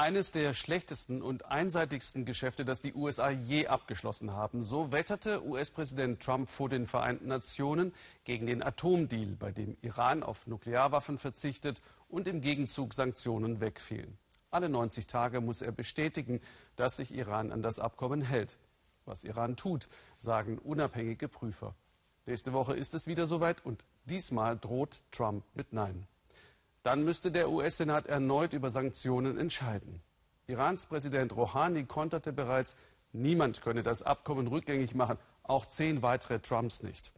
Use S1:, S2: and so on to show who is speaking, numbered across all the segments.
S1: Eines der schlechtesten und einseitigsten Geschäfte, das die USA je abgeschlossen haben. So wetterte US-Präsident Trump vor den Vereinten Nationen gegen den Atomdeal, bei dem Iran auf Nuklearwaffen verzichtet und im Gegenzug Sanktionen wegfielen. Alle 90 Tage muss er bestätigen, dass sich Iran an das Abkommen hält. Was Iran tut, sagen unabhängige Prüfer. Nächste Woche ist es wieder soweit und diesmal droht Trump mit Nein. Dann müsste der US-Senat erneut über Sanktionen entscheiden. Irans Präsident Rouhani konterte bereits, niemand könne das Abkommen rückgängig machen, auch zehn weitere Trumps nicht.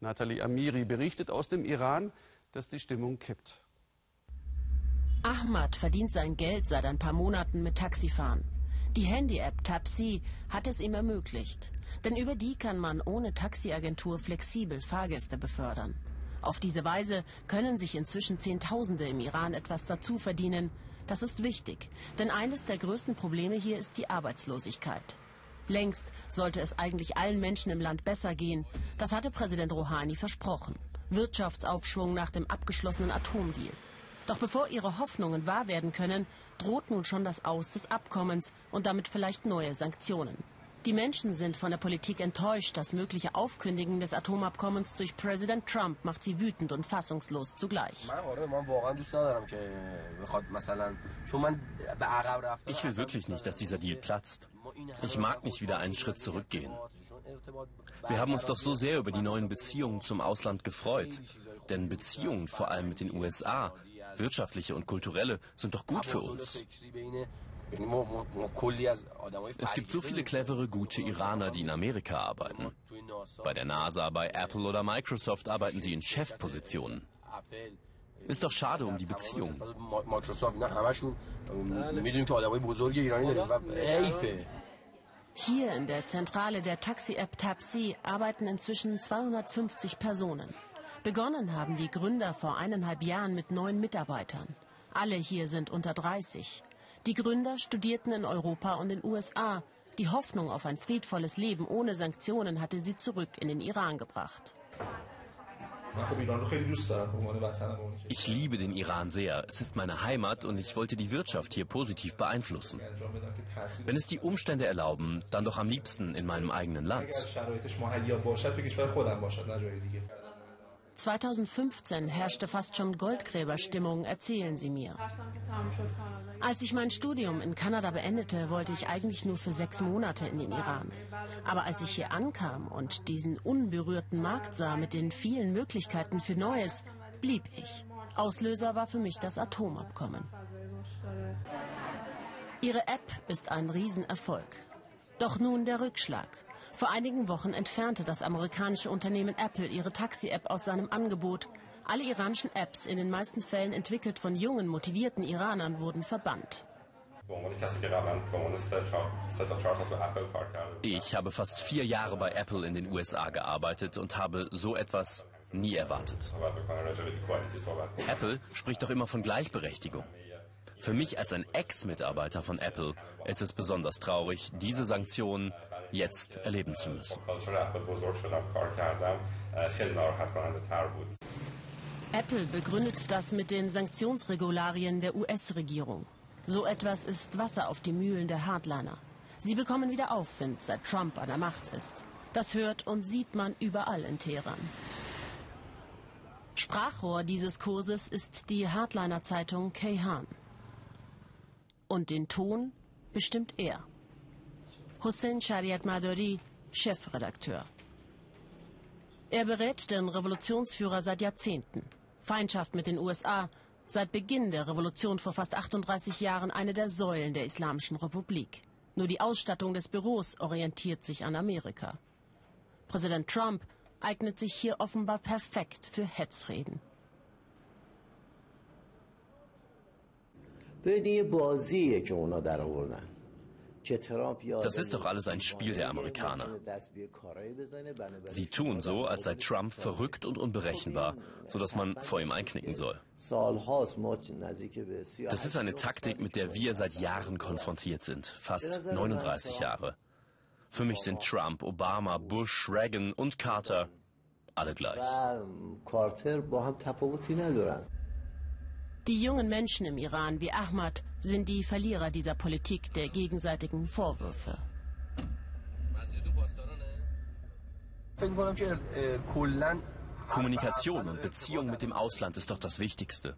S1: Nathalie Amiri berichtet aus dem Iran, dass die Stimmung kippt.
S2: Ahmad verdient sein Geld seit ein paar Monaten mit Taxifahren. Die Handy-App Tapsi hat es ihm ermöglicht. Denn über die kann man ohne Taxiagentur flexibel Fahrgäste befördern. Auf diese Weise können sich inzwischen Zehntausende im Iran etwas dazu verdienen. Das ist wichtig, denn eines der größten Probleme hier ist die Arbeitslosigkeit. Längst sollte es eigentlich allen Menschen im Land besser gehen. Das hatte Präsident Rouhani versprochen. Wirtschaftsaufschwung nach dem abgeschlossenen Atomdeal. Doch bevor ihre Hoffnungen wahr werden können, droht nun schon das Aus des Abkommens und damit vielleicht neue Sanktionen. Die Menschen sind von der Politik enttäuscht. Das mögliche Aufkündigen des Atomabkommens durch Präsident Trump macht sie wütend und fassungslos zugleich.
S3: Ich will wirklich nicht, dass dieser Deal platzt. Ich mag nicht wieder einen Schritt zurückgehen. Wir haben uns doch so sehr über die neuen Beziehungen zum Ausland gefreut. Denn Beziehungen, vor allem mit den USA, wirtschaftliche und kulturelle, sind doch gut für uns. Es gibt so viele clevere, gute Iraner, die in Amerika arbeiten. Bei der NASA, bei Apple oder Microsoft arbeiten sie in Chefpositionen. Ist doch schade um die Beziehung.
S2: Hier in der Zentrale der Taxi-App Tapsi arbeiten inzwischen 250 Personen. Begonnen haben die Gründer vor eineinhalb Jahren mit neun Mitarbeitern. Alle hier sind unter 30. Die Gründer studierten in Europa und den USA. Die Hoffnung auf ein friedvolles Leben ohne Sanktionen hatte sie zurück in den Iran gebracht.
S3: Ich liebe den Iran sehr. Es ist meine Heimat und ich wollte die Wirtschaft hier positiv beeinflussen. Wenn es die Umstände erlauben, dann doch am liebsten in meinem eigenen Land.
S2: 2015 herrschte fast schon Goldgräberstimmung, erzählen sie mir. Als ich mein Studium in Kanada beendete, wollte ich eigentlich nur für sechs Monate in den Iran. Aber als ich hier ankam und diesen unberührten Markt sah mit den vielen Möglichkeiten für Neues, blieb ich. Auslöser war für mich das Atomabkommen. Ihre App ist ein Riesenerfolg. Doch nun der Rückschlag. Vor einigen Wochen entfernte das amerikanische Unternehmen Apple ihre Taxi-App aus seinem Angebot. Alle iranischen Apps, in den meisten Fällen entwickelt von jungen, motivierten Iranern, wurden verbannt.
S3: Ich habe fast vier Jahre bei Apple in den USA gearbeitet und habe so etwas nie erwartet. Apple spricht doch immer von Gleichberechtigung. Für mich als ein Ex-Mitarbeiter von Apple ist es besonders traurig, diese Sanktionen jetzt erleben zu müssen.
S2: Apple begründet das mit den Sanktionsregularien der US-Regierung. So etwas ist Wasser auf die Mühlen der Hardliner. Sie bekommen wieder Aufwind, seit Trump an der Macht ist. Das hört und sieht man überall in Teheran. Sprachrohr dieses Kurses ist die Hardliner-Zeitung Kayhan. Und den Ton bestimmt er. Hussein Shariat Madori, Chefredakteur. Er berät den Revolutionsführer seit Jahrzehnten. Feindschaft mit den USA, seit Beginn der Revolution vor fast 38 Jahren eine der Säulen der Islamischen Republik. Nur die Ausstattung des Büros orientiert sich an Amerika. Präsident Trump eignet sich hier offenbar perfekt für Hetzreden.
S4: ببینید یه بازیه که اونا در آوردن
S3: das ist doch alles ein Spiel der Amerikaner. Sie tun so, als sei Trump verrückt und unberechenbar, sodass man vor ihm einknicken soll. Das ist eine Taktik, mit der wir seit Jahren konfrontiert sind, fast 39 Jahre. Für mich sind Trump, Obama, Bush, Reagan und Carter alle gleich.
S2: Die jungen Menschen im Iran wie Ahmad sind die Verlierer dieser Politik der gegenseitigen Vorwürfe.
S3: Kommunikation und Beziehung mit dem Ausland ist doch das Wichtigste.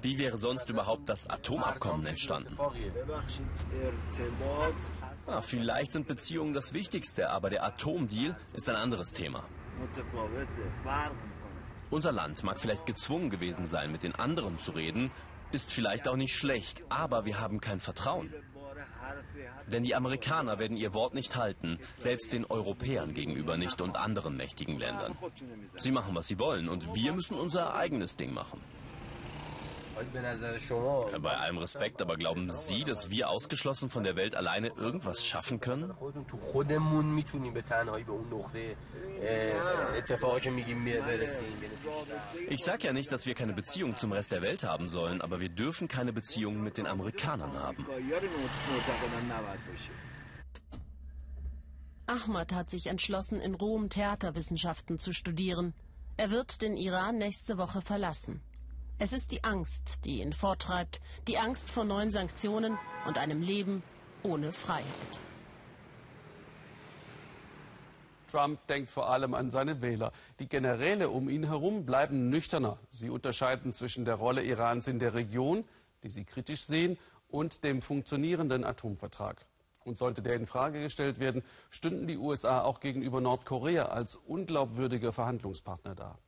S3: Wie wäre sonst überhaupt das Atomabkommen entstanden? Ah, vielleicht sind Beziehungen das Wichtigste, aber der Atomdeal ist ein anderes Thema. Unser Land mag vielleicht gezwungen gewesen sein, mit den anderen zu reden, ist vielleicht auch nicht schlecht, aber wir haben kein Vertrauen. Denn die Amerikaner werden ihr Wort nicht halten, selbst den Europäern gegenüber nicht und anderen mächtigen Ländern. Sie machen, was sie wollen und wir müssen unser eigenes Ding machen. Bei allem Respekt, aber glauben Sie, dass wir ausgeschlossen von der Welt alleine irgendwas schaffen können? Ich sage ja nicht, dass wir keine Beziehung zum Rest der Welt haben sollen, aber wir dürfen keine Beziehungen mit den Amerikanern haben.
S2: Ahmad hat sich entschlossen, in Rom Theaterwissenschaften zu studieren. Er wird den Iran nächste Woche verlassen. Es ist die Angst, die ihn vortreibt, die Angst vor neuen Sanktionen und einem Leben ohne Freiheit.
S1: Trump denkt vor allem an seine Wähler. Die Generäle um ihn herum bleiben nüchterner. Sie unterscheiden zwischen der Rolle Irans in der Region, die sie kritisch sehen, und dem funktionierenden Atomvertrag. Und sollte der in Frage gestellt werden, stünden die USA auch gegenüber Nordkorea als unglaubwürdiger Verhandlungspartner da.